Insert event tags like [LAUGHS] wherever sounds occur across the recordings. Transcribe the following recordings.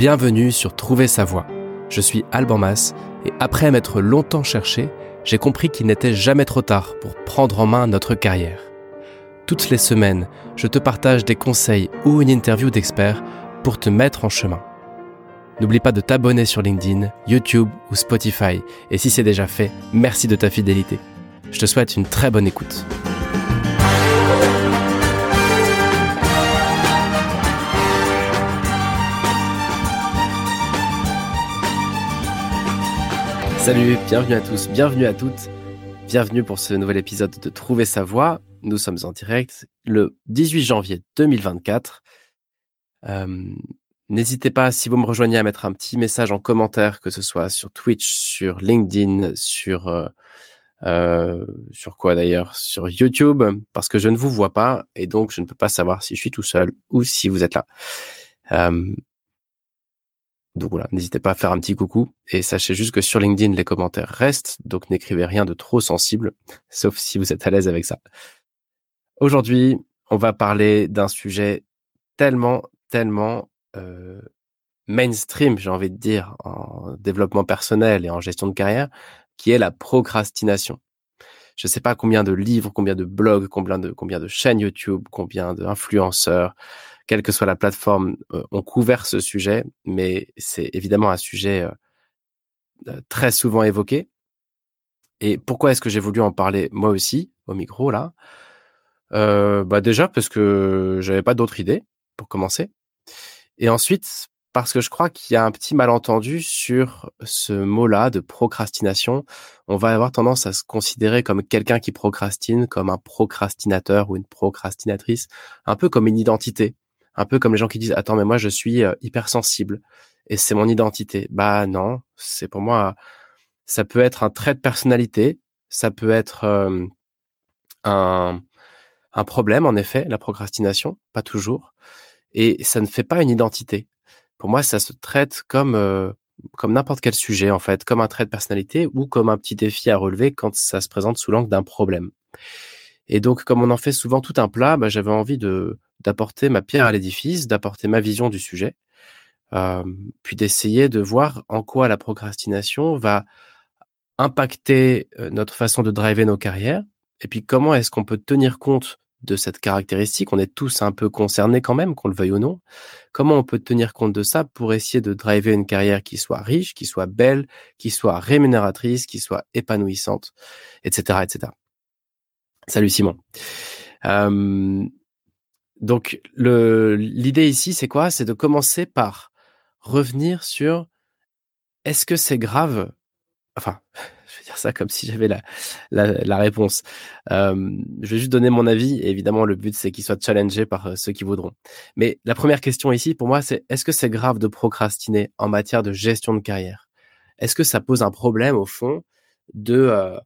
Bienvenue sur Trouver sa voie. Je suis Alban Mas et après m'être longtemps cherché, j'ai compris qu'il n'était jamais trop tard pour prendre en main notre carrière. Toutes les semaines, je te partage des conseils ou une interview d'experts pour te mettre en chemin. N'oublie pas de t'abonner sur LinkedIn, YouTube ou Spotify et si c'est déjà fait, merci de ta fidélité. Je te souhaite une très bonne écoute. Salut, bienvenue à tous, bienvenue à toutes, bienvenue pour ce nouvel épisode de Trouver sa voie. Nous sommes en direct le 18 janvier 2024. Euh, N'hésitez pas, si vous me rejoignez, à mettre un petit message en commentaire, que ce soit sur Twitch, sur LinkedIn, sur euh, euh, sur quoi d'ailleurs, sur YouTube, parce que je ne vous vois pas et donc je ne peux pas savoir si je suis tout seul ou si vous êtes là. Donc voilà, n'hésitez pas à faire un petit coucou et sachez juste que sur LinkedIn, les commentaires restent, donc n'écrivez rien de trop sensible, sauf si vous êtes à l'aise avec ça. Aujourd'hui, on va parler d'un sujet tellement, tellement euh, mainstream, j'ai envie de dire, en développement personnel et en gestion de carrière, qui est la procrastination. Je ne sais pas combien de livres, combien de blogs, combien de, combien de chaînes YouTube, combien d'influenceurs, quelle que soit la plateforme, euh, ont couvert ce sujet, mais c'est évidemment un sujet euh, euh, très souvent évoqué. Et pourquoi est-ce que j'ai voulu en parler moi aussi au micro là? Bah déjà parce que j'avais pas d'autre idée pour commencer. Et ensuite parce que je crois qu'il y a un petit malentendu sur ce mot-là de procrastination. On va avoir tendance à se considérer comme quelqu'un qui procrastine, comme un procrastinateur ou une procrastinatrice, un peu comme une identité un peu comme les gens qui disent attends mais moi je suis euh, hypersensible et c'est mon identité. Bah non, c'est pour moi ça peut être un trait de personnalité, ça peut être euh, un un problème en effet, la procrastination, pas toujours et ça ne fait pas une identité. Pour moi, ça se traite comme euh, comme n'importe quel sujet en fait, comme un trait de personnalité ou comme un petit défi à relever quand ça se présente sous l'angle d'un problème. Et donc, comme on en fait souvent tout un plat, bah, j'avais envie de d'apporter ma pierre à l'édifice, d'apporter ma vision du sujet, euh, puis d'essayer de voir en quoi la procrastination va impacter notre façon de driver nos carrières, et puis comment est-ce qu'on peut tenir compte de cette caractéristique. On est tous un peu concernés quand même, qu'on le veuille ou non. Comment on peut tenir compte de ça pour essayer de driver une carrière qui soit riche, qui soit belle, qui soit rémunératrice, qui soit épanouissante, etc., etc. Salut Simon. Donc l'idée ici, c'est quoi? C'est de commencer par revenir sur est-ce que c'est grave? Enfin, [LAUGHS] je vais dire ça comme si j'avais la, réponse. Je vais juste donner mon avis. Évidemment, le but, c'est qu'il soit challengé par euh, ceux qui voudront. Mais la première question ici, pour moi, c'est est-ce que c'est grave de procrastiner en matière de gestion de carrière? Est-ce que ça pose un problème, au fond, de... Euh,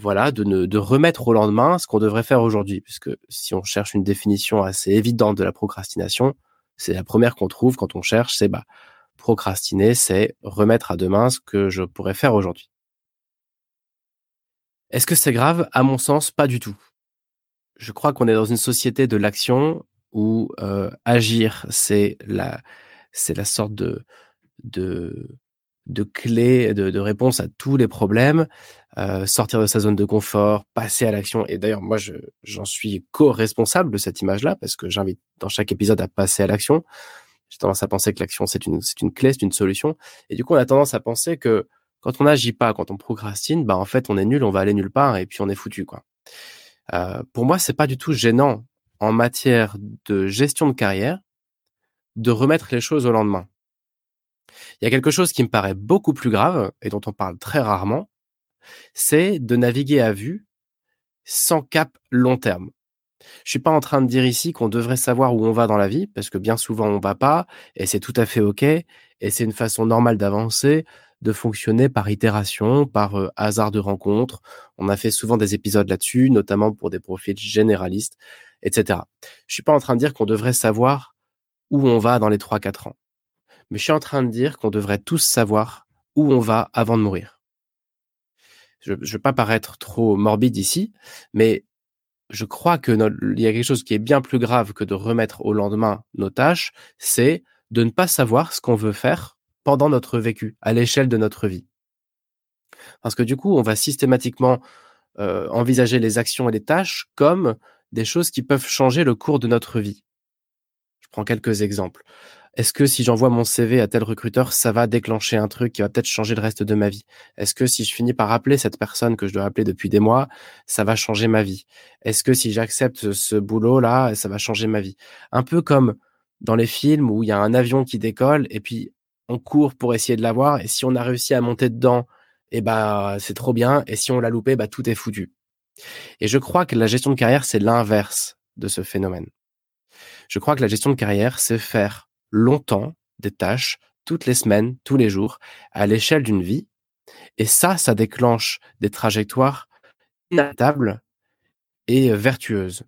voilà, de, ne, de remettre au lendemain ce qu'on devrait faire aujourd'hui. Puisque si on cherche une définition assez évidente de la procrastination, c'est la première qu'on trouve quand on cherche, c'est bah, procrastiner, c'est remettre à demain ce que je pourrais faire aujourd'hui. Est-ce que c'est grave? À mon sens, pas du tout. Je crois qu'on est dans une société de l'action où euh, agir, c'est la, la sorte de, de clé de, de réponse à tous les problèmes. Euh, sortir de sa zone de confort, passer à l'action. Et d'ailleurs, moi, je, j'en suis co-responsable de cette image-là parce que j'invite dans chaque épisode à passer à l'action. J'ai tendance à penser que l'action, c'est une, une clé, c'est une solution. Et du coup, on a tendance à penser que quand on n'agit pas, quand on procrastine, bah, en fait, on est nul, on va aller nulle part et puis on est foutu, quoi. Euh, pour moi, c'est pas du tout gênant en matière de gestion de carrière de remettre les choses au lendemain. Il y a quelque chose qui me paraît beaucoup plus grave et dont on parle très rarement, c'est de naviguer à vue sans cap long terme. Je suis pas en train de dire ici qu'on devrait savoir où on va dans la vie, parce que bien souvent on va pas, et c'est tout à fait ok, et c'est une façon normale d'avancer, de fonctionner par itération, par euh, hasard de rencontre. On a fait souvent des épisodes là-dessus, notamment pour des profils généralistes, etc. Je suis pas en train de dire qu'on devrait savoir où on va dans les 3-4 ans. Mais je suis en train de dire qu'on devrait tous savoir où on va avant de mourir je ne veux pas paraître trop morbide ici, mais je crois que il y a quelque chose qui est bien plus grave que de remettre au lendemain nos tâches, c'est de ne pas savoir ce qu'on veut faire pendant notre vécu, à l'échelle de notre vie. Parce que du coup, on va systématiquement euh, envisager les actions et les tâches comme des choses qui peuvent changer le cours de notre vie. Je prends quelques exemples. Est-ce que si j'envoie mon CV à tel recruteur, ça va déclencher un truc qui va peut-être changer le reste de ma vie? Est-ce que si je finis par appeler cette personne que je dois appeler depuis des mois, ça va changer ma vie? Est-ce que si j'accepte ce boulot-là, ça va changer ma vie? Un peu comme dans les films où il y a un avion qui décolle et puis on court pour essayer de l'avoir et si on a réussi à monter dedans, eh ben c'est trop bien et si on l'a loupé, bah tout est foutu. Et je crois que la gestion de carrière c'est l'inverse de ce phénomène. Je crois que la gestion de carrière c'est faire longtemps des tâches toutes les semaines, tous les jours, à l'échelle d'une vie. Et ça, ça déclenche des trajectoires inadaptables et vertueuses.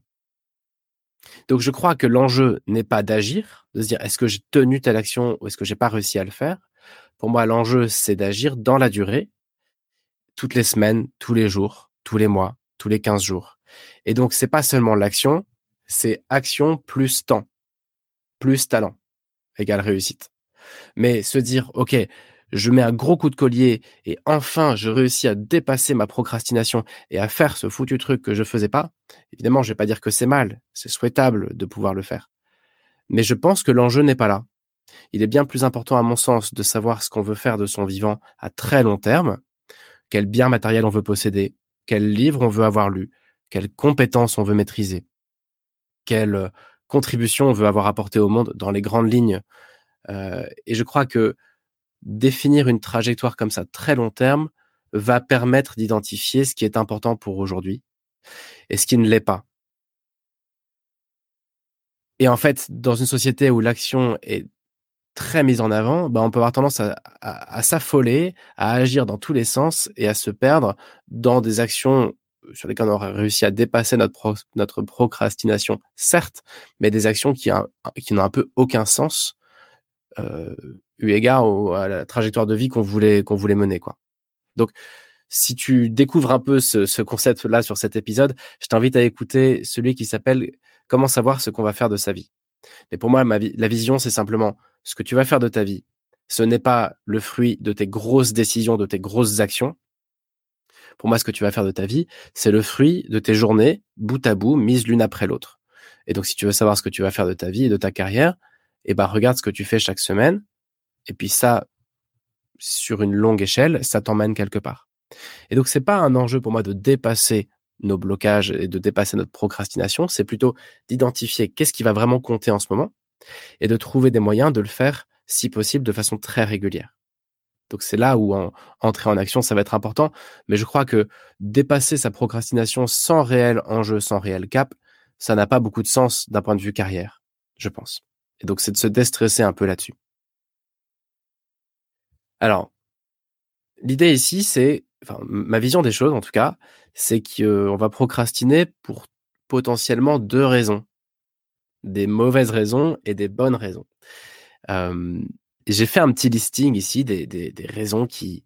Donc je crois que l'enjeu n'est pas d'agir, de se dire est-ce que j'ai tenu telle action ou est-ce que j'ai pas réussi à le faire? Pour moi, l'enjeu c'est d'agir dans la durée, toutes les semaines, tous les jours, tous les mois, tous les 15 jours. Et donc c'est pas seulement l'action, c'est action plus temps, plus talent égale réussite. Mais se dire, OK, je mets un gros coup de collier et enfin je réussis à dépasser ma procrastination et à faire ce foutu truc que je faisais pas, évidemment, je vais pas dire que c'est mal, c'est souhaitable de pouvoir le faire. Mais je pense que l'enjeu n'est pas là. Il est bien plus important à mon sens de savoir ce qu'on veut faire de son vivant à très long terme, quel bien matériel on veut posséder, quel livre on veut avoir lu, quelles compétences on veut maîtriser, quelle contribution on veut avoir apporté au monde dans les grandes lignes. Euh, et je crois que définir une trajectoire comme ça très long terme va permettre d'identifier ce qui est important pour aujourd'hui et ce qui ne l'est pas. Et en fait, dans une société où l'action est très mise en avant, bah on peut avoir tendance à s'affoler, à agir dans tous les sens et à se perdre dans des actions sur lesquels on aurait réussi à dépasser notre, notre procrastination, certes, mais des actions qui, qui n'ont un peu aucun sens euh, eu égard à la trajectoire de vie qu'on voulait, qu'on voulait mener. Quoi. Donc, si tu découvres un peu ce, ce concept-là sur cet épisode, je t'invite à écouter celui qui s'appelle Comment savoir ce qu'on va faire de sa vie. Mais pour moi, ma la vision, c'est simplement ce que tu vas faire de ta vie. Ce n'est pas le fruit de tes grosses décisions, de tes grosses actions, pour moi, ce que tu vas faire de ta vie, c'est le fruit de tes journées, bout à bout, mises l'une après l'autre. Et donc, si tu veux savoir ce que tu vas faire de ta vie et de ta carrière, eh ben, regarde ce que tu fais chaque semaine. Et puis ça, sur une longue échelle, ça t'emmène quelque part. Et donc, c'est pas un enjeu pour moi de dépasser nos blocages et de dépasser notre procrastination. C'est plutôt d'identifier qu'est-ce qui va vraiment compter en ce moment et de trouver des moyens de le faire, si possible, de façon très régulière. Donc c'est là où entrer en action, ça va être important. Mais je crois que dépasser sa procrastination sans réel enjeu, sans réel cap, ça n'a pas beaucoup de sens d'un point de vue carrière, je pense. Et donc c'est de se déstresser un peu là-dessus. Alors, l'idée ici, c'est, enfin, ma vision des choses en tout cas, c'est qu'on va procrastiner pour potentiellement deux raisons. Des mauvaises raisons et des bonnes raisons. J'ai fait un petit listing ici des, des, raisons qui,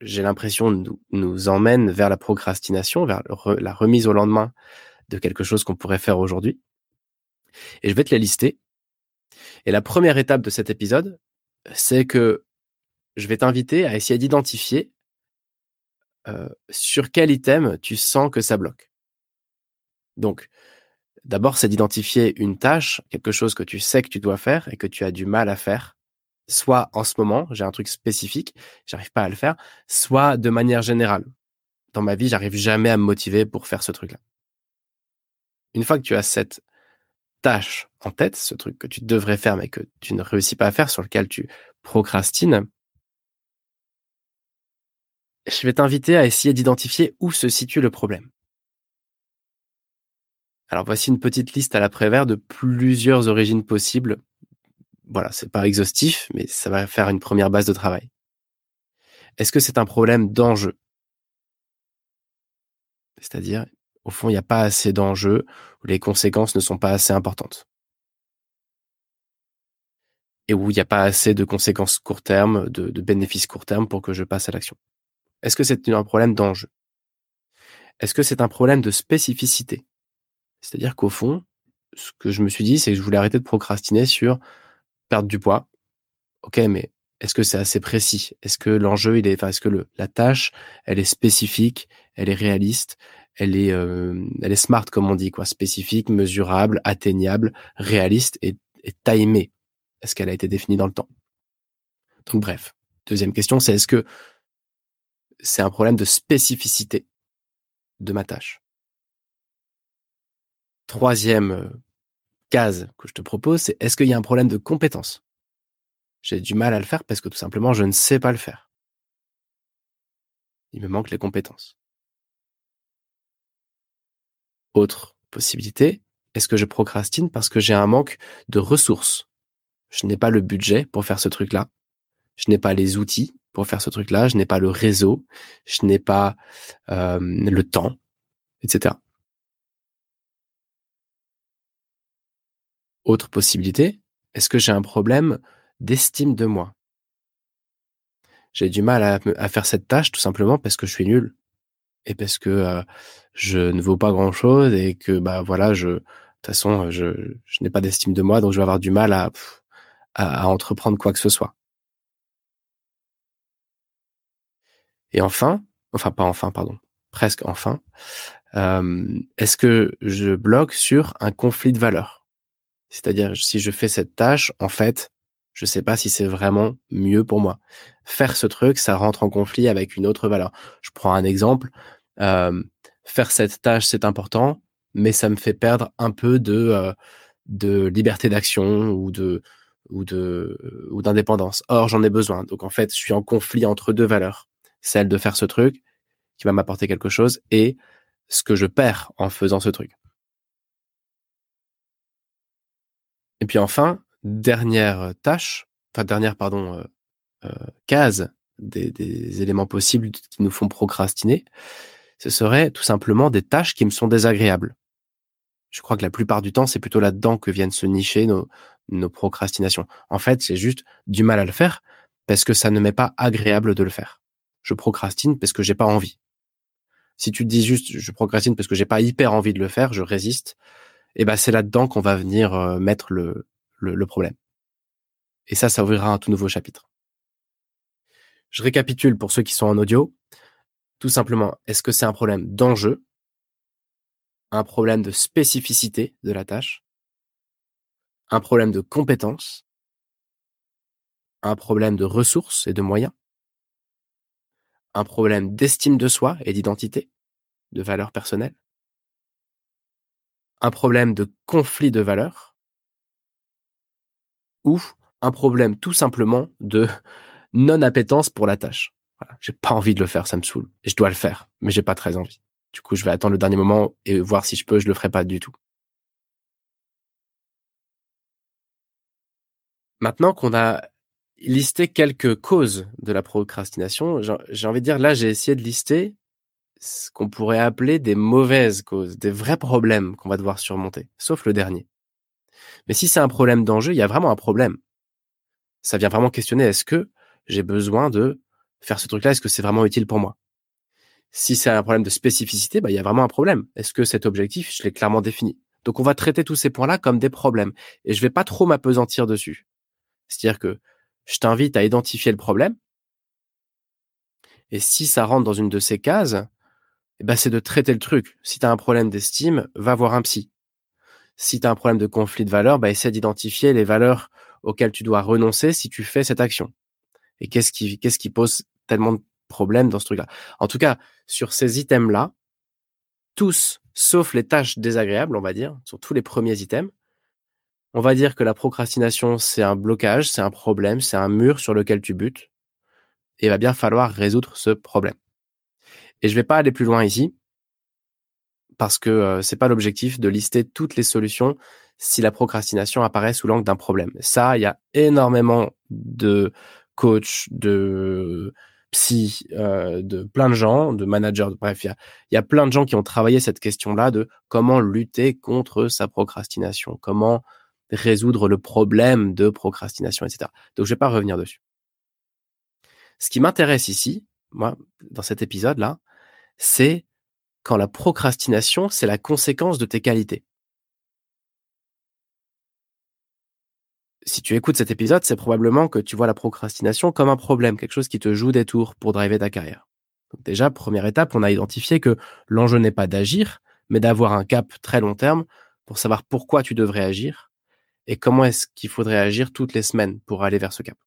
j'ai l'impression, nous, nous emmènent vers la procrastination, vers la remise au lendemain de quelque chose qu'on pourrait faire aujourd'hui. Et je vais te les lister. Et la première étape de cet épisode, c'est que je vais t'inviter à essayer d'identifier euh, sur quel item tu sens que ça bloque. Donc, d'abord, c'est d'identifier une tâche, quelque chose que tu sais que tu dois faire et que tu as du mal à faire soit en ce moment, j'ai un truc spécifique, j'arrive pas à le faire, soit de manière générale. Dans ma vie, j'arrive jamais à me motiver pour faire ce truc-là. Une fois que tu as cette tâche en tête, ce truc que tu devrais faire mais que tu ne réussis pas à faire, sur lequel tu procrastines, je vais t'inviter à essayer d'identifier où se situe le problème. Alors voici une petite liste à l'après-vert de plusieurs origines possibles voilà, c'est pas exhaustif, mais ça va faire une première base de travail. Est-ce que c'est un problème d'enjeu? C'est-à-dire, au fond, il n'y a pas assez d'enjeux où les conséquences ne sont pas assez importantes. Et où il n'y a pas assez de conséquences court terme, de, de bénéfices court terme pour que je passe à l'action. Est-ce que c'est un problème d'enjeu? Est-ce que c'est un problème de spécificité? C'est-à-dire qu'au fond, ce que je me suis dit, c'est que je voulais arrêter de procrastiner sur perdre du poids, Ok, mais est-ce que c'est assez précis? Est-ce que l'enjeu, il est, enfin, est-ce que la tâche, elle est spécifique, elle est réaliste, elle est, euh, smart comme on dit, quoi, spécifique, mesurable, atteignable, réaliste et, et timée. Est-ce qu'elle a été définie dans le temps? Donc bref, deuxième question, c'est est-ce que c'est un problème de spécificité de ma tâche? Troisième euh, case que je te propose, c'est est-ce qu'il y a un problème de compétence? J'ai du mal à le faire parce que tout simplement, je ne sais pas le faire. Il me manque les compétences. Autre possibilité, est-ce que je procrastine parce que j'ai un manque de ressources? Je n'ai pas le budget pour faire ce truc-là. Je n'ai pas les outils pour faire ce truc-là. Je n'ai pas le réseau. Je n'ai pas euh, le temps, etc. Autre possibilité, est-ce que j'ai un problème d'estime de moi? J'ai du mal à, faire cette tâche tout simplement parce que je suis nul et parce que euh, je ne vaux pas grand-chose et que bah voilà, je de toute façon je, je n'ai pas d'estime de moi donc je vais avoir du mal à, à, entreprendre quoi que ce soit. Et enfin, enfin pas enfin pardon, presque enfin, euh, est-ce que je bloque sur un conflit de valeurs? C'est-à-dire, si je fais cette tâche, en fait, je sais pas si c'est vraiment mieux pour moi. Faire ce truc, ça rentre en conflit avec une autre valeur. Je prends un exemple. Faire cette tâche, c'est important, mais ça me fait perdre un peu de, de liberté d'action ou de ou de ou d'indépendance. Or, j'en ai besoin. Donc en fait, je suis en conflit entre deux valeurs. Celle de faire ce truc qui va m'apporter quelque chose et ce que je perds en faisant ce truc. Et puis enfin, dernière tâche, enfin dernière pardon euh, euh, case des, éléments possibles qui nous font procrastiner, ce serait tout simplement des tâches qui me sont désagréables. Je crois que la plupart du temps, c'est plutôt là-dedans que viennent se nicher nos, nos procrastinations. En fait, j'ai juste du mal à le faire parce que ça ne m'est pas agréable de le faire. Je procrastine parce que j'ai pas envie. Si tu te dis juste je procrastine parce que j'ai pas hyper envie de le faire, je résiste, et ben c'est là-dedans qu'on va venir euh, mettre le, le, problème. Et ça, ça ouvrira un tout nouveau chapitre. Je récapitule pour ceux qui sont en audio. Tout simplement, est-ce que c'est un problème d'enjeu, un problème de spécificité de la tâche, un problème de compétence, un problème de ressources et de moyens, un problème d'estime de soi et d'identité, de valeur personnelle, un problème de conflit de valeurs ou un problème tout simplement de [LAUGHS] non-appétence pour la tâche. J'ai pas envie de le faire, ça me saoule. Je dois le faire, mais j'ai pas très envie. Du coup, je vais attendre le dernier moment et voir si je peux, je le ferai pas du tout. Maintenant qu'on a listé quelques causes de la procrastination, j'ai envie de dire, là, j'ai essayé de lister ce qu'on pourrait appeler des mauvaises causes, des vrais problèmes qu'on va devoir surmonter, sauf le dernier. Mais si c'est un problème d'enjeu, il y a vraiment un problème. Ça vient vraiment questionner est-ce que j'ai besoin de faire ce truc-là, est-ce que c'est vraiment utile pour moi? Si c'est un problème de spécificité, bah, il y a vraiment un problème. Est-ce que cet objectif, je l'ai clairement défini? Donc on va traiter tous ces points-là comme des problèmes et je vais pas trop m'apesantir dessus. C'est-à-dire que je t'invite à identifier le problème et si ça rentre dans une de ces cases, ben, c'est de traiter le truc. Si tu as un problème d'estime, va voir un psy. Si tu as un problème de conflit de valeurs, bah, essaie d'identifier les valeurs auxquelles tu dois renoncer si tu fais cette action. Et qu'est-ce qui, qu'est-ce qui pose tellement de problèmes dans ce truc-là? En tout cas, sur ces items-là, tous, sauf les tâches désagréables, on va dire, sur tous les premiers items, on va dire que la procrastination, c'est un blocage, c'est un problème, c'est un mur sur lequel tu butes. Et il va bien falloir résoudre ce problème. Et je vais pas aller plus loin ici parce que euh, c'est pas l'objectif de lister toutes les solutions si la procrastination apparaît sous l'angle d'un problème. Ça, il y a énormément de coachs, de psy, euh, de plein de gens, de managers, bref, il y a, y a plein de gens qui ont travaillé cette question-là de comment lutter contre sa procrastination, comment résoudre le problème de procrastination, etc. Donc je vais pas revenir dessus. Ce qui m'intéresse ici, moi, dans cet épisode-là, c'est quand la procrastination, c'est la conséquence de tes qualités. si tu écoutes cet épisode, c'est probablement que tu vois la procrastination comme un problème, quelque chose qui te joue des tours pour driver ta carrière. Déjà, première étape, on a identifié que l'enjeu n'est pas d'agir, mais d'avoir un cap très long terme pour savoir pourquoi tu devrais agir et comment est-ce qu'il faudrait agir toutes les semaines pour aller vers ce cap.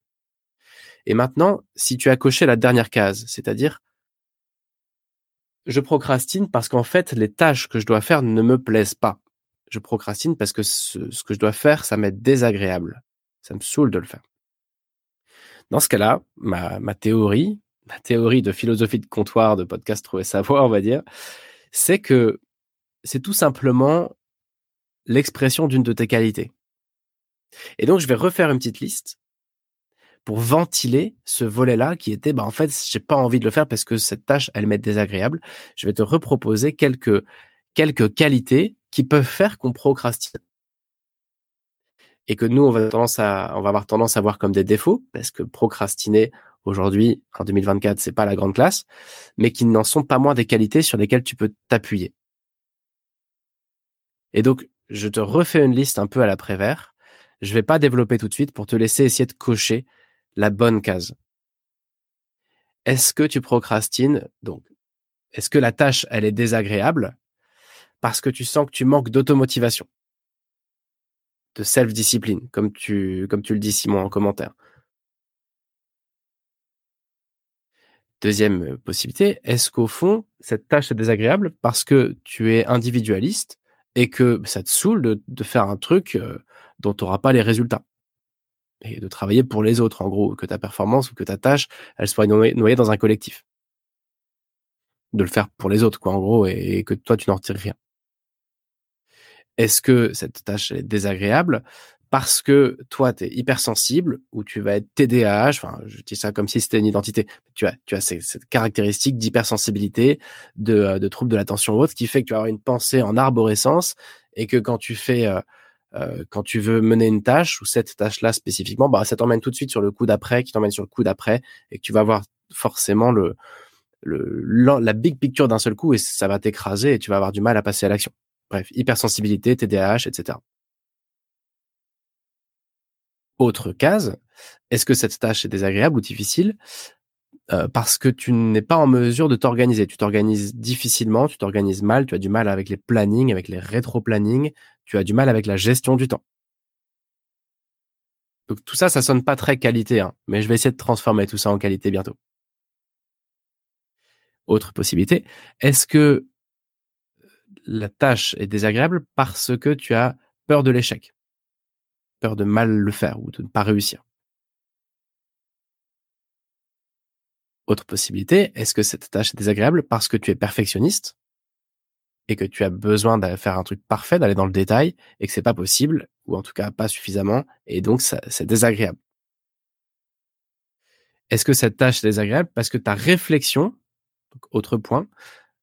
Et maintenant, si tu as coché la dernière case, c'est-à-dire je procrastine parce qu'en fait, les tâches que je dois faire ne me plaisent pas. Je procrastine parce que ce, que je dois faire, ça m'est désagréable. Ça me saoule de le faire. Dans ce cas-là, ma, ma théorie, ma théorie de philosophie de comptoir, de podcast Trouver Savoir, on va dire, c'est que c'est tout simplement l'expression d'une de tes qualités. Et donc, je vais refaire une petite liste pour ventiler ce volet-là qui était, bah, en fait, j'ai pas envie de le faire parce que cette tâche, elle m'est désagréable. Je vais te reproposer quelques, quelques qualités qui peuvent faire qu'on procrastine. Et que nous, on va, tendance à, on va avoir tendance à voir comme des défauts parce que procrastiner aujourd'hui, en 2024, c'est pas la grande classe, mais qui n'en sont pas moins des qualités sur lesquelles tu peux t'appuyer. Et donc, je te refais une liste un peu à l'après-vert. Je vais pas développer tout de suite pour te laisser essayer de cocher la bonne case. Est-ce que tu procrastines Donc, est-ce que la tâche, elle est désagréable parce que tu sens que tu manques d'automotivation, de self-discipline, comme tu, comme tu le dis Simon en commentaire. Deuxième possibilité, est-ce qu'au fond, cette tâche est désagréable parce que tu es individualiste et que ça te saoule de, de faire un truc euh, dont tu n'auras pas les résultats? Et de travailler pour les autres, en gros, que ta performance ou que ta tâche, elle soit noyée, dans un collectif. De le faire pour les autres, quoi, en gros, et, que toi, tu n'en retires rien. Est-ce que cette tâche est désagréable parce que toi, tu es hypersensible ou tu vas être TDAH, enfin, je dis ça comme si c'était une identité. Tu as, tu as cette caractéristique d'hypersensibilité, de, euh, de trouble de l'attention haute qui fait que tu as une pensée en arborescence et que quand tu fais euh, euh, quand tu veux mener une tâche ou cette tâche-là spécifiquement, bah, ça t'emmène tout de suite sur le coup d'après, qui t'emmène sur le coup d'après, et que tu vas voir forcément le, le la big picture d'un seul coup et ça va t'écraser et tu vas avoir du mal à passer à l'action. Bref, hypersensibilité, TDAH, etc. Autre case, est-ce que cette tâche est désagréable ou difficile? Euh, parce que tu n'es pas en mesure de t'organiser. Tu t'organises difficilement, tu t'organises mal, tu as du mal avec les plannings, avec les rétro-plannings, tu as du mal avec la gestion du temps. Donc tout ça, ça sonne pas très qualité, hein, mais je vais essayer de transformer tout ça en qualité bientôt. Autre possibilité, est-ce que la tâche est désagréable parce que tu as peur de l'échec, peur de mal le faire ou de ne pas réussir? Autre possibilité, est-ce que cette tâche est désagréable parce que tu es perfectionniste et que tu as besoin de faire un truc parfait, d'aller dans le détail et que c'est pas possible ou en tout cas pas suffisamment et donc c'est désagréable. Est-ce que cette tâche est désagréable? Parce que ta réflexion, autre point,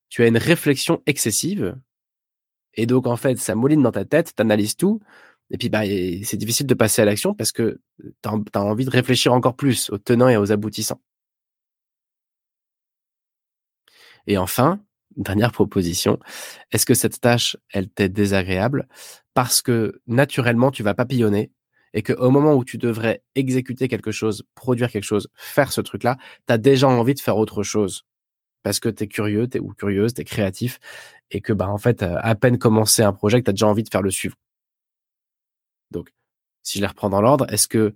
tu as une réflexion excessive et donc en fait ça mouline dans ta tête, tu analyses tout et puis bah c'est difficile de passer à l'action parce que tu as envie de réfléchir encore plus aux tenants et aux aboutissants. Et enfin, dernière proposition, est-ce que cette tâche, elle t'est désagréable parce que naturellement, tu vas papillonner et qu'au moment où tu devrais exécuter quelque chose, produire quelque chose, faire ce truc-là, tu as déjà envie de faire autre chose? Parce que tu es curieux es, ou curieuse, tu es créatif et que bah en fait, à peine commencer un projet, tu as déjà envie de faire le suivant. Donc, si je les reprends dans l'ordre, est-ce que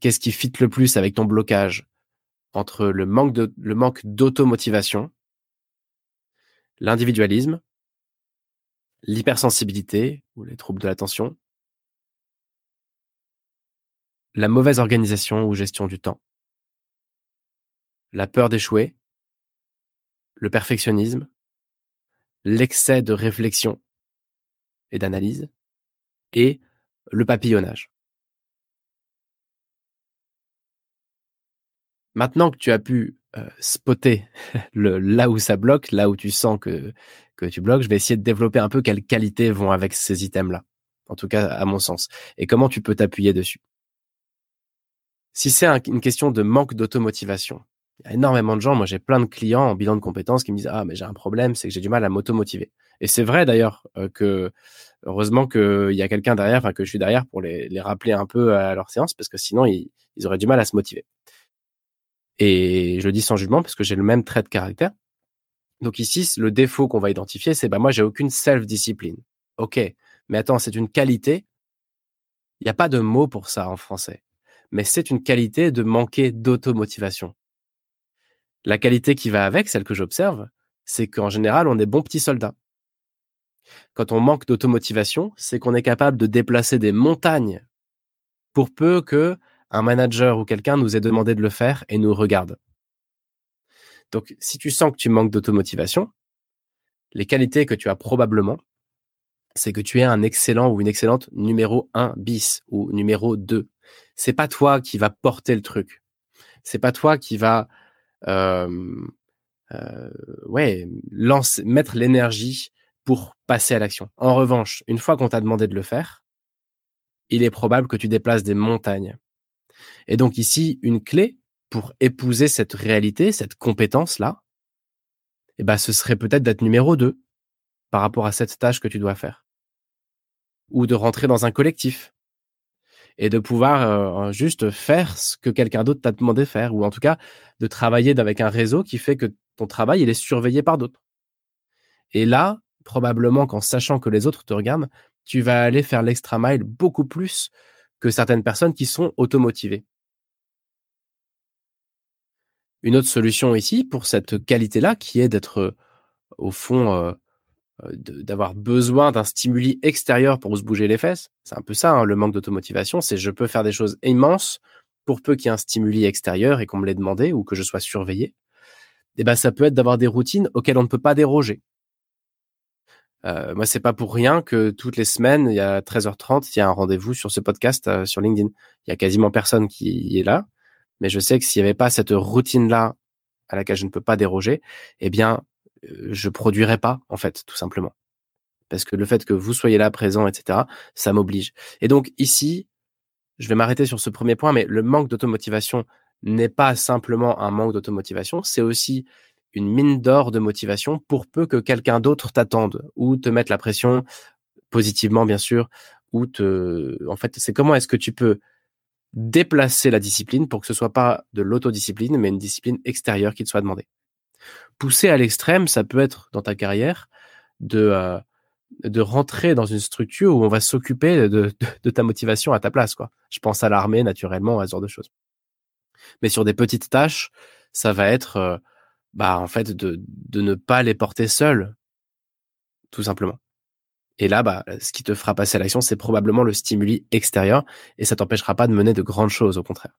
qu'est-ce qui fit le plus avec ton blocage entre le manque de le manque d'automotivation, l'individualisme, l'hypersensibilité ou les troubles de l'attention, la mauvaise organisation ou gestion du temps, la peur d'échouer, le perfectionnisme, l'excès de réflexion et d'analyse, et le papillonnage. Maintenant que tu as pu euh, spotter [LAUGHS] le, là où ça bloque, là où tu sens que, que tu bloques, je vais essayer de développer un peu quelles qualités vont avec ces items-là. En tout cas, à mon sens. Et comment tu peux t'appuyer dessus? Si c'est une question de manque d'automotivation, il y a énormément de gens, moi j'ai plein de clients en bilan de compétences qui me disent Ah, mais j'ai un problème, c'est que j'ai du mal à m'automotiver. Et c'est vrai d'ailleurs euh, que heureusement qu'il y a quelqu'un derrière, enfin que je suis derrière pour les, rappeler un peu à leur séance, parce que sinon ils auraient du mal à se motiver. Et je le dis sans jugement parce que j'ai le même trait de caractère. Donc ici, le défaut qu'on va identifier, c'est bah moi j'ai aucune self-discipline. Ok, mais attends, c'est une qualité. Il n'y a pas de mot pour ça en français, mais c'est une qualité de manquer d'automotivation. La qualité qui va avec, celle que j'observe, c'est qu'en général, on est bon petit soldat. Quand on manque d'automotivation, c'est qu'on est capable de déplacer des montagnes pour peu que un manager ou quelqu'un nous ait demandé de le faire et nous regarde. Donc, si tu sens que tu manques d'automotivation, les qualités que tu as probablement, c'est que tu es un excellent ou une excellente numéro 1 bis ou numéro 2. C'est pas toi qui va porter le truc. C'est pas toi qui va euh, euh, ouais, mettre l'énergie pour passer à l'action. En revanche, une fois qu'on t'a demandé de le faire, il est probable que tu déplaces des montagnes. Et donc ici, une clé pour épouser cette réalité, cette compétence-là, eh ben, ce serait peut-être d'être numéro 2 par rapport à cette tâche que tu dois faire. Ou de rentrer dans un collectif et de pouvoir euh, juste faire ce que quelqu'un d'autre t'a demandé de faire, ou en tout cas de travailler avec un réseau qui fait que ton travail il est surveillé par d'autres. Et là, probablement qu'en sachant que les autres te regardent, tu vas aller faire l'extra mile beaucoup plus que certaines personnes qui sont automotivées. Une autre solution ici pour cette qualité-là, qui est d'être euh, au fond, euh, euh, d'avoir besoin d'un stimuli extérieur pour se bouger les fesses. C'est un peu ça, hein, le manque d'automotivation. C'est je peux faire des choses immenses pour peu qu'il y ait un stimuli extérieur et qu'on me l'ait demandé ou que je sois surveillé. Et eh ben, ça peut être d'avoir des routines auxquelles on ne peut pas déroger. Euh, moi, c'est pas pour rien que toutes les semaines, il y a 13h30, il y a un rendez-vous sur ce podcast sur LinkedIn. Il y a quasiment personne qui est là. Mais je sais que s'il n'y avait pas cette routine-là à laquelle je ne peux pas déroger, eh bien, euh, je produirais pas, en fait, tout simplement. Parce que le fait que vous soyez là, présent, etc., ça m'oblige. Et donc, ici, je vais m'arrêter sur ce premier point, mais le manque d'automotivation n'est pas simplement un manque d'automotivation, c'est aussi une mine d'or de motivation pour peu que quelqu'un d'autre t'attende ou te mette la pression positivement, bien sûr, ou te, en fait, c'est comment est-ce que tu peux déplacer la discipline pour que ce soit pas de l'autodiscipline, mais une discipline extérieure qui te soit demandée. Pousser à l'extrême, ça peut être dans ta carrière de euh, de rentrer dans une structure où on va s'occuper de, ta motivation à ta place. Quoi. Je pense à l'armée naturellement, à ce genre de choses. Mais sur des petites tâches, ça va être euh, bah en fait de, de ne pas les porter seul, tout simplement. Et là, bah, ce qui te fera passer à l'action, c'est probablement le stimuli extérieur et ça t'empêchera pas de mener de grandes choses, au contraire.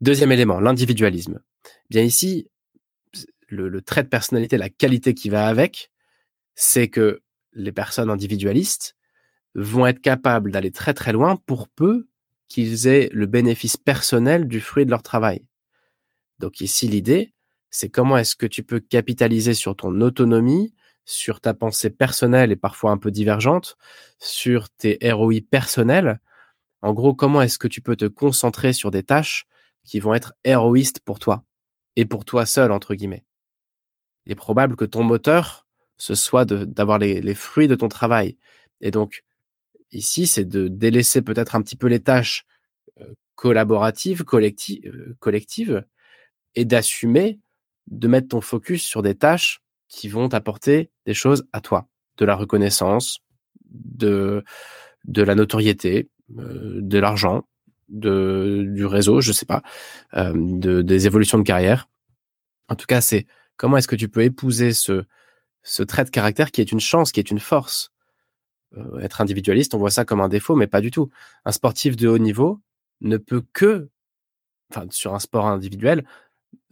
Deuxième élément, l'individualisme. Bien ici, le, le, trait de personnalité, la qualité qui va avec, c'est que les personnes individualistes vont être capables d'aller très très loin pour peu qu'ils aient le bénéfice personnel du fruit de leur travail. Donc ici, l'idée, c'est comment est-ce que tu peux capitaliser sur ton autonomie, sur ta pensée personnelle et parfois un peu divergente, sur tes ROI personnels. En gros, comment est-ce que tu peux te concentrer sur des tâches qui vont être héroïstes pour toi et pour toi seul, entre guillemets. Il est probable que ton moteur, ce soit d'avoir les, fruits de ton travail. Et donc, ici, c'est de délaisser peut-être un petit peu les tâches euh, collaboratives, euh, collectives et d'assumer de mettre ton focus sur des tâches qui vont t'apporter des choses à toi, de la reconnaissance, de de la notoriété, euh, de l'argent, de du réseau, je sais pas, euh, de des évolutions de carrière. En tout cas, c'est comment est-ce que tu peux épouser ce ce trait de caractère qui est une chance, qui est une force. Euh, être individualiste, on voit ça comme un défaut, mais pas du tout. Un sportif de haut niveau ne peut que, enfin, sur un sport individuel,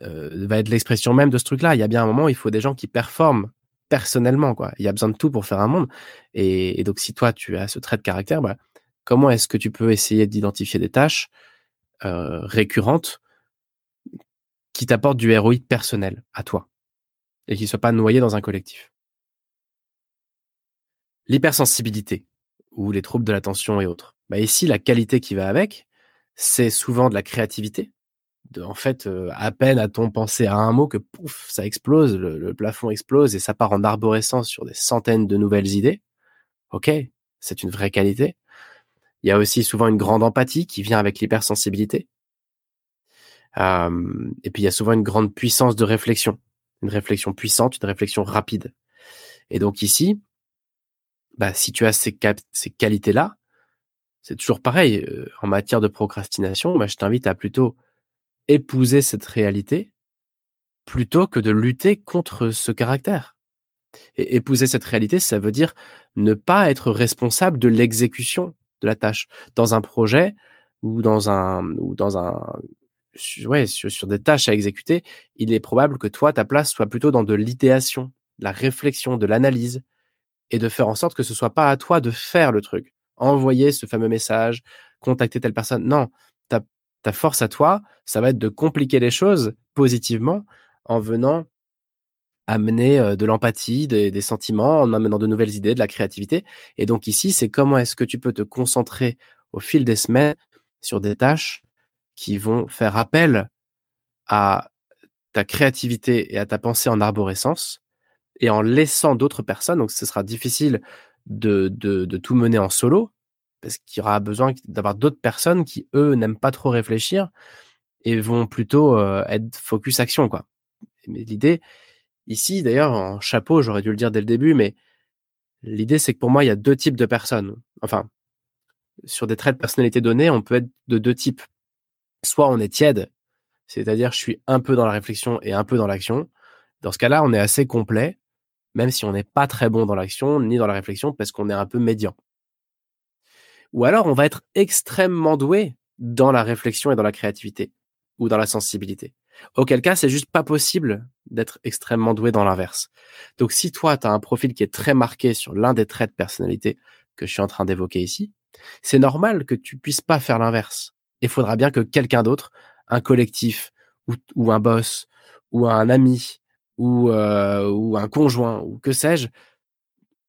euh, va être l'expression même de ce truc-là. Il y a bien un moment, il faut des gens qui performent personnellement, quoi. Il y a besoin de tout pour faire un monde. Et, donc, si toi, tu as ce trait de caractère, bah, comment est-ce que tu peux essayer d'identifier des tâches euh, récurrentes qui t'apportent du héroïque personnel à toi et qui ne soient pas noyées dans un collectif? L'hypersensibilité ou les troubles de l'attention et autres. Bah ici, la qualité qui va avec, c'est souvent de la créativité, en fait, euh, à peine a-t-on pensé à un mot que pouf, ça explose, le, plafond explose et ça part en arborescence sur des centaines de nouvelles idées. Ok, c'est une vraie qualité. Il y a aussi souvent une grande empathie qui vient avec l'hypersensibilité. Euh, et puis il y a souvent une grande puissance de réflexion, une réflexion puissante, une réflexion rapide. Et donc ici, bah, si tu as ces, ces qualités-là, c'est toujours pareil. Euh, en matière de procrastination, bah, je t'invite à plutôt épouser cette réalité plutôt que de lutter contre ce caractère. Et épouser cette réalité, ça veut dire ne pas être responsable de l'exécution de la tâche dans un projet ou dans un ou dans un ouais, sur, sur, des tâches à exécuter, il est probable que toi ta place soit plutôt dans de l'idéation, de la réflexion, de l'analyse et de faire en sorte que ce soit pas à toi de faire le truc, envoyer ce fameux message, contacter telle personne. Non, force à toi, ça va être de compliquer les choses positivement en venant amener euh, de l'empathie, des, sentiments, en amenant de nouvelles idées, de la créativité. Et donc ici, c'est comment est-ce que tu peux te concentrer au fil des semaines sur des tâches qui vont faire appel à ta créativité et à ta pensée en arborescence et en laissant d'autres personnes. Donc ce sera difficile de, tout mener en solo parce qu'il y aura besoin d'avoir d'autres personnes qui, eux, n'aiment pas trop réfléchir et vont plutôt être focus action. quoi. Mais l'idée, Ici, d'ailleurs, en chapeau, j'aurais dû le dire dès le début, mais l'idée, c'est que pour moi, il y a deux types de personnes. Enfin, sur des traits de personnalité donnés, on peut être de deux types. Soit on est tiède, c'est-à-dire je suis un peu dans la réflexion et un peu dans l'action. Dans ce cas-là, on est assez complet, même si on n'est pas très bon dans l'action ni dans la réflexion, parce qu'on est un peu médian. Ou alors, on va être extrêmement doué dans la réflexion et dans la créativité, ou dans la sensibilité. Auquel cas, c'est juste pas possible d'être extrêmement doué dans l'inverse. Donc, si toi, tu as un profil qui est très marqué sur l'un des traits de personnalité que je suis en train d'évoquer ici, c'est normal que tu puisses pas faire l'inverse. Il faudra bien que quelqu'un d'autre, un collectif ou, un boss ou un ami ou, euh, ou un conjoint ou que sais-je,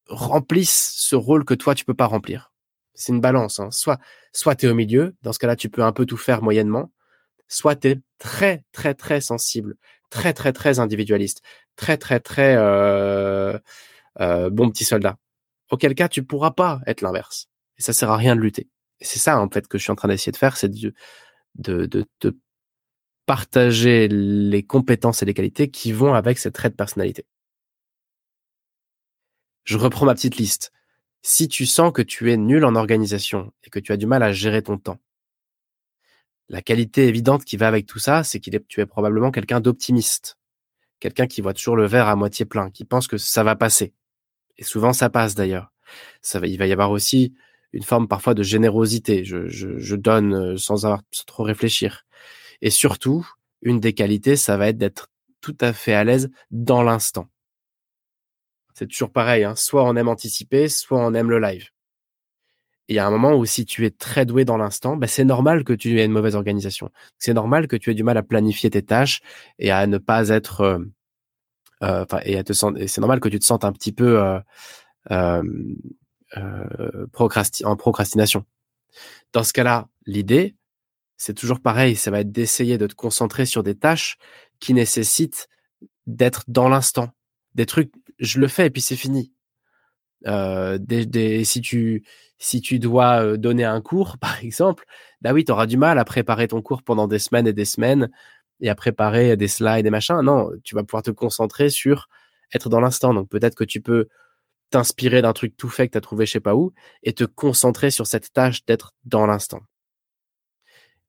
remplisse ce rôle que toi, tu peux pas remplir. C'est une balance. Hein. Soit, soit tu es au milieu, dans ce cas-là, tu peux un peu tout faire moyennement, soit tu es très, très, très sensible, très, très, très individualiste, très, très, très euh, euh, bon petit soldat. Auquel cas, tu pourras pas être l'inverse. Et ça sert à rien de lutter. C'est ça, en fait, que je suis en train d'essayer de faire, c'est de, de, de, de partager les compétences et les qualités qui vont avec cette trait de personnalité. Je reprends ma petite liste. Si tu sens que tu es nul en organisation et que tu as du mal à gérer ton temps, la qualité évidente qui va avec tout ça, c'est est, tu es probablement quelqu'un d'optimiste. Quelqu'un qui voit toujours le verre à moitié plein, qui pense que ça va passer. Et souvent, ça passe d'ailleurs. Ça va, il va y avoir aussi une forme parfois de générosité. Je, donne euh, sans avoir trop réfléchir. Et surtout, une des qualités, ça va être d'être tout à fait à l'aise dans l'instant. C'est toujours pareil, hein. soit on aime anticiper, soit on aime le live il y a un moment où si tu es très doué dans l'instant, bah, c'est normal que tu aies une mauvaise organisation. C'est normal que tu aies du mal à planifier tes tâches et à ne pas être, euh, euh et c'est normal que tu te sentes un petit peu euh en procrastination. Dans ce cas-là, l'idée, c'est toujours pareil, ça va être d'essayer de te concentrer sur des tâches qui nécessitent d'être dans l'instant. Des trucs, je le fais et puis c'est fini. Si tu si tu dois donner un cours, [LAUGHS] par exemple, bah oui, tu auras du mal à préparer ton cours pendant des semaines et des semaines et à préparer des slides et machin. Non, tu vas pouvoir te concentrer sur être dans l'instant. Donc peut-être que tu peux t'inspirer d'un truc tout fait que tu as trouvé je sais pas où et te concentrer sur cette tâche d'être dans l'instant.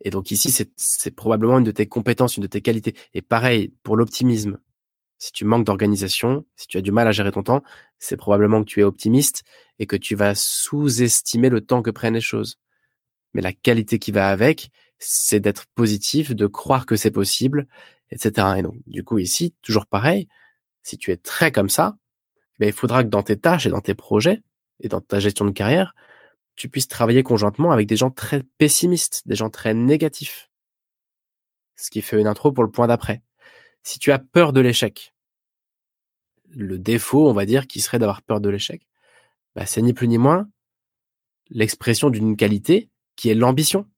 Et donc ici, c'est probablement une de tes compétences, une de tes qualités. Et pareil, pour l'optimisme, si tu manques d'organisation, si tu as du mal à gérer ton temps, c'est probablement que tu es optimiste et que tu vas sous-estimer le temps que prennent les choses. Mais la qualité qui va avec, c'est d'être positif, de croire que c'est possible, etc. Et donc, du coup, ici, toujours pareil, si tu es très comme ça, ben, il faudra que dans tes tâches et dans tes projets et dans ta gestion de carrière, tu puisses travailler conjointement avec des gens très pessimistes, des gens très négatifs. Ce qui fait une intro pour le point d'après si tu as peur de l'échec, le défaut, on va dire, qui serait d'avoir peur de l'échec, bah, c'est ni plus ni moins l'expression d'une qualité qui est l'ambition.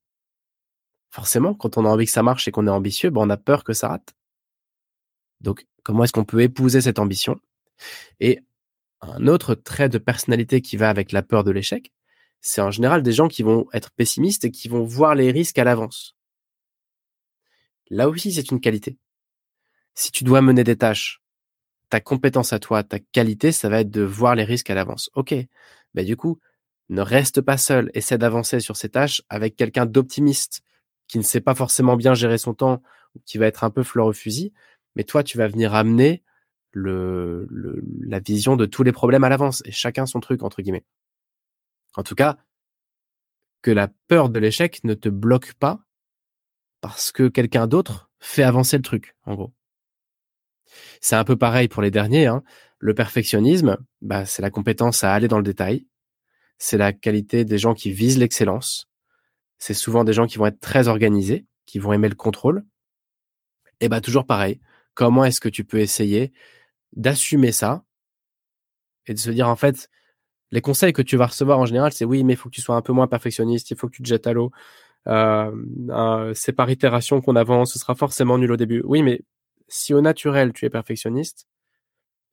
Forcément, quand on a envie que ça marche et qu'on est ambitieux, bah, on a peur que ça rate. Donc, comment est-ce qu'on peut épouser cette ambition? Et Un autre trait de personnalité qui va avec la peur de l'échec, c'est en général des gens qui vont être pessimistes et qui vont voir les risques à l'avance. Là aussi, c'est une qualité. Si tu dois mener des tâches, ta compétence à toi, ta qualité, ça va être de voir les risques à l'avance. Ok, bah du coup, ne reste pas seul, essaie d'avancer sur ces tâches avec quelqu'un d'optimiste qui ne sait pas forcément bien gérer son temps ou qui va être un peu fleur au fusil, mais toi, tu vas venir amener la vision de tous les problèmes à l'avance et chacun son truc, entre guillemets. En tout cas, que la peur de l'échec ne te bloque pas parce que quelqu'un d'autre fait avancer le truc, en gros. C'est un peu pareil pour les derniers. Hein. Le perfectionnisme, bah, c'est la compétence à aller dans le détail. C'est la qualité des gens qui visent l'excellence. C'est souvent des gens qui vont être très organisés, qui vont aimer le contrôle. Et bah toujours pareil. Comment est-ce que tu peux essayer d'assumer ça et de se dire en fait, les conseils que tu vas recevoir en général, c'est oui, mais il faut que tu sois un peu moins perfectionniste, il faut que tu te jettes à l'eau. Euh, c'est par itération qu'on avance, ce sera forcément nul au début. Oui, mais si au naturel tu es perfectionniste,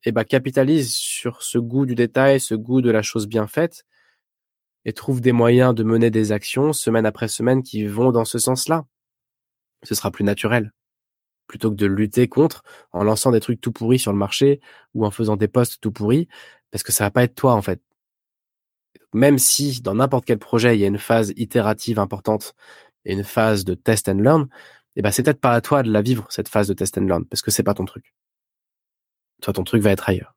eh ben capitalise sur ce goût du détail, ce goût de la chose bien faite, et trouve des moyens de mener des actions semaine après semaine qui vont dans ce sens-là. Ce sera plus naturel plutôt que de lutter contre en lançant des trucs tout pourris sur le marché ou en faisant des posts tout pourris, parce que ça va pas être toi en fait. Même si dans n'importe quel projet il y a une phase itérative importante et une phase de test and learn, eh ben c'est peut-être pas à toi de la vivre cette phase de test and learn parce que c'est pas ton truc. Toi ton truc va être ailleurs.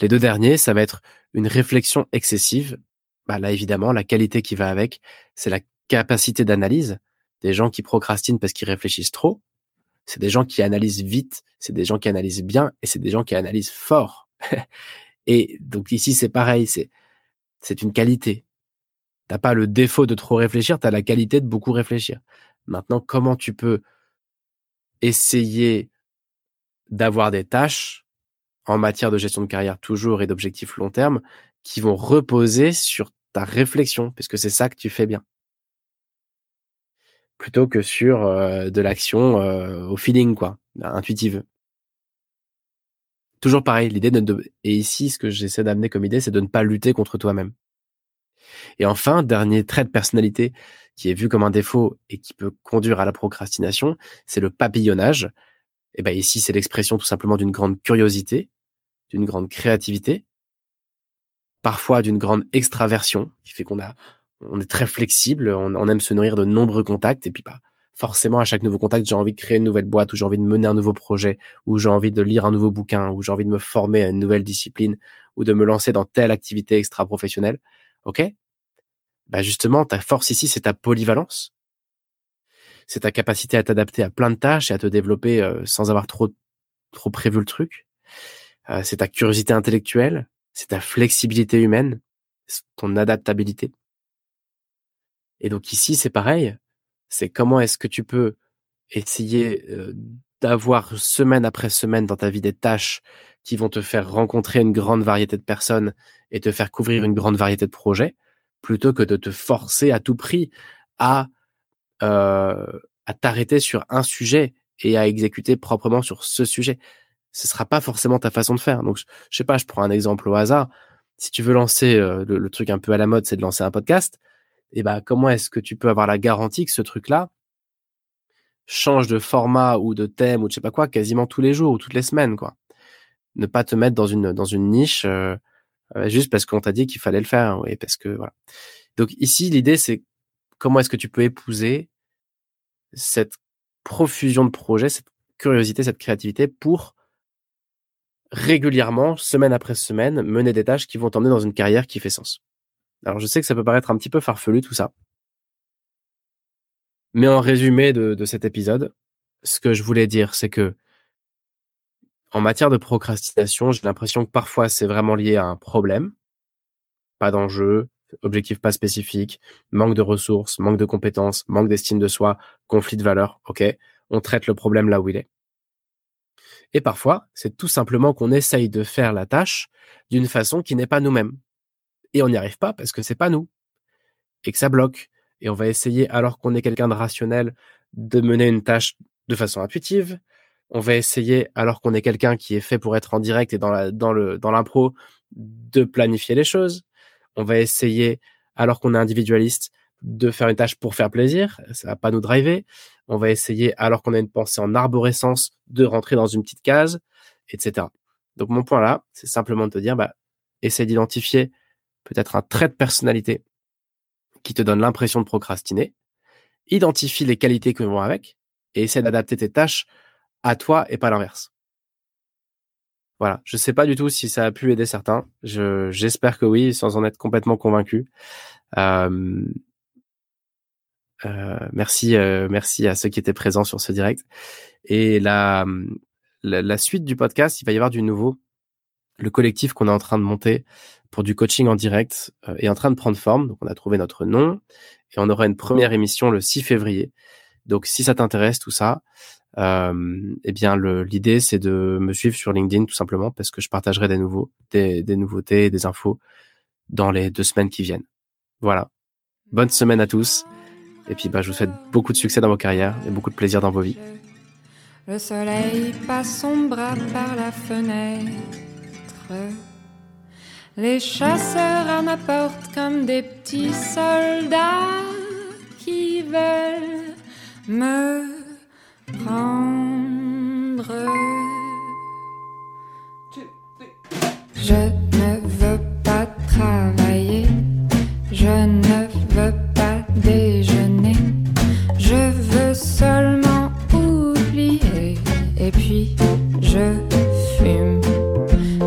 Les deux derniers, ça va être une réflexion excessive. Bah là évidemment la qualité qui va avec, c'est la capacité d'analyse. Des gens qui procrastinent parce qu'ils réfléchissent trop, c'est des gens qui analysent vite, c'est des gens qui analysent bien et c'est des gens qui analysent fort. [LAUGHS] et donc ici c'est pareil, c'est c'est une qualité. T'as pas le défaut de trop réfléchir, tu as la qualité de beaucoup réfléchir. Maintenant, comment tu peux essayer d'avoir des tâches en matière de gestion de carrière toujours et d'objectifs long terme qui vont reposer sur ta réflexion, puisque c'est ça que tu fais bien? Plutôt que sur euh, de l'action euh, au feeling, quoi, intuitive. Toujours pareil, l'idée de, et ici, ce que j'essaie d'amener comme idée, c'est de ne pas lutter contre toi-même. Et enfin, dernier trait de personnalité qui est vu comme un défaut et qui peut conduire à la procrastination, c'est le papillonnage. Et ben ici, c'est l'expression tout simplement d'une grande curiosité, d'une grande créativité, parfois d'une grande extraversion, qui fait qu'on a, on est très flexible, on, aime se nourrir de nombreux contacts, et puis bah, forcément, à chaque nouveau contact, j'ai envie de créer une nouvelle boîte, ou j'ai envie de mener un nouveau projet, ou j'ai envie de lire un nouveau bouquin, ou j'ai envie de me former à une nouvelle discipline, ou de me lancer dans telle activité extra-professionnelle. OK? Bah justement, ta force ici, c'est ta polyvalence. C'est ta capacité à t'adapter à plein de tâches et à te développer euh, sans avoir trop trop prévu le truc. Euh, c'est ta curiosité intellectuelle, c'est ta flexibilité humaine, ton adaptabilité. Et donc ici, c'est pareil. C'est comment est-ce que tu peux essayer euh, d'avoir semaine après semaine dans ta vie des tâches qui vont te faire rencontrer une grande variété de personnes et te faire couvrir une grande variété de projets plutôt que de te forcer à tout prix à euh, à t'arrêter sur un sujet et à exécuter proprement sur ce sujet. Ce sera pas forcément ta façon de faire. Donc, je, sais pas, je prends un exemple au hasard. Si tu veux lancer euh, le, truc un peu à la mode, c'est de lancer un podcast. Et eh ben, comment est-ce que tu peux avoir la garantie que ce truc-là change de format ou de thème ou de je sais pas quoi quasiment tous les jours ou toutes les semaines, quoi? Ne pas te mettre dans une dans une niche. Euh, juste parce qu'on t'a dit qu'il fallait le faire, et parce que voilà. Donc ici, l'idée c'est comment est-ce que tu peux épouser cette profusion de projets, cette curiosité, cette créativité pour régulièrement, semaine après semaine, mener des tâches qui vont t'emmener dans une carrière qui fait sens. Alors je sais que ça peut paraître un petit peu farfelu tout ça. Mais en résumé de, de cet épisode, ce que je voulais dire, c'est que en matière de procrastination, j'ai l'impression que parfois c'est vraiment lié à un problème, pas d'enjeu, objectif pas spécifique, manque de ressources, manque de compétences, manque d'estime de soi, conflit de valeurs. Ok, on traite le problème là où il est. Et parfois, c'est tout simplement qu'on essaye de faire la tâche d'une façon qui n'est pas nous-mêmes. Et on n'y arrive pas parce que c'est pas nous. Et que ça bloque. Et on va essayer, alors qu'on est quelqu'un de rationnel, de mener une tâche de façon intuitive, On va essayer, alors qu'on est quelqu'un qui est fait pour être en direct et dans le, dans l'impro, de planifier les choses. On va essayer, alors qu'on est individualiste, de faire une tâche pour faire plaisir. Ça va pas nous driver. On va essayer, alors qu'on a une pensée en arborescence, de rentrer dans une petite case, etc. Donc, mon point là, c'est simplement de te dire, bah, essaie d'identifier peut-être un trait de personnalité qui te donne l'impression de procrastiner. Identifie les qualités qui vont avec et essaie d'adapter tes tâches à toi et pas l'inverse. Voilà, je sais pas du tout si ça a pu aider certains. Je, j'espère que oui, sans en être complètement convaincu. Euh, euh, merci, euh, merci à ceux qui étaient présents sur ce direct. Et la, la, suite du podcast, il va y avoir du nouveau. Le collectif qu'on est en train de monter pour du coaching en direct est en train de prendre forme. Donc, on a trouvé notre nom et on aura une première émission le 6 février. Donc, si ça t'intéresse, tout ça, euh, eh bien, l'idée, c'est de me suivre sur LinkedIn, tout simplement, parce que je partagerai des nouveaux, des, des nouveautés, des infos dans les deux semaines qui viennent. Voilà. Bonne semaine à tous. Et puis, bah, je vous souhaite beaucoup de succès dans vos carrières et beaucoup de plaisir dans vos vies. Le soleil passe son bras par la fenêtre. Les chasseurs à ma porte comme des petits soldats qui veulent me prendre. Je ne veux pas travailler, je ne veux pas déjeuner, je veux seulement oublier et puis je fume.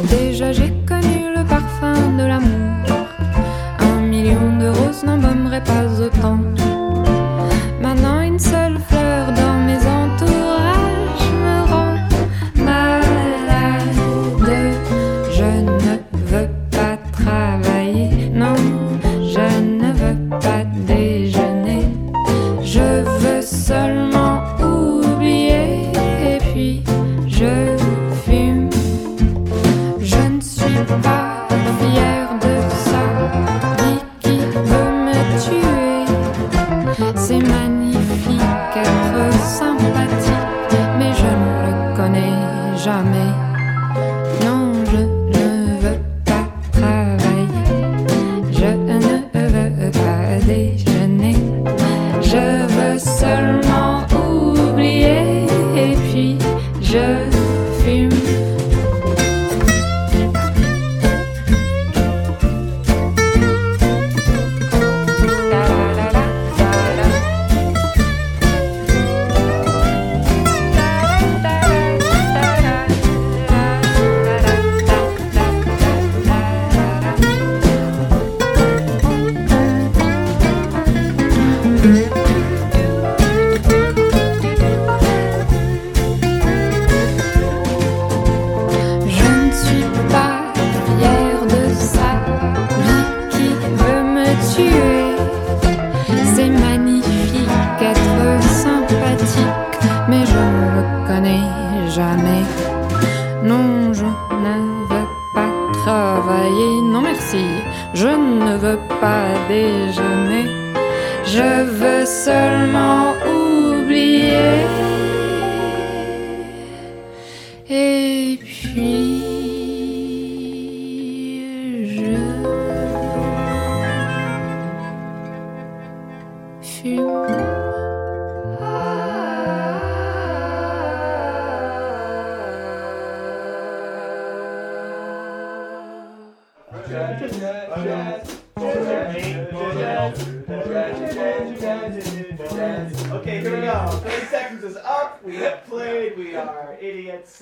Déjà j'ai connu le parfum de l'amour, un million de roses n'embaumeraient pas autant.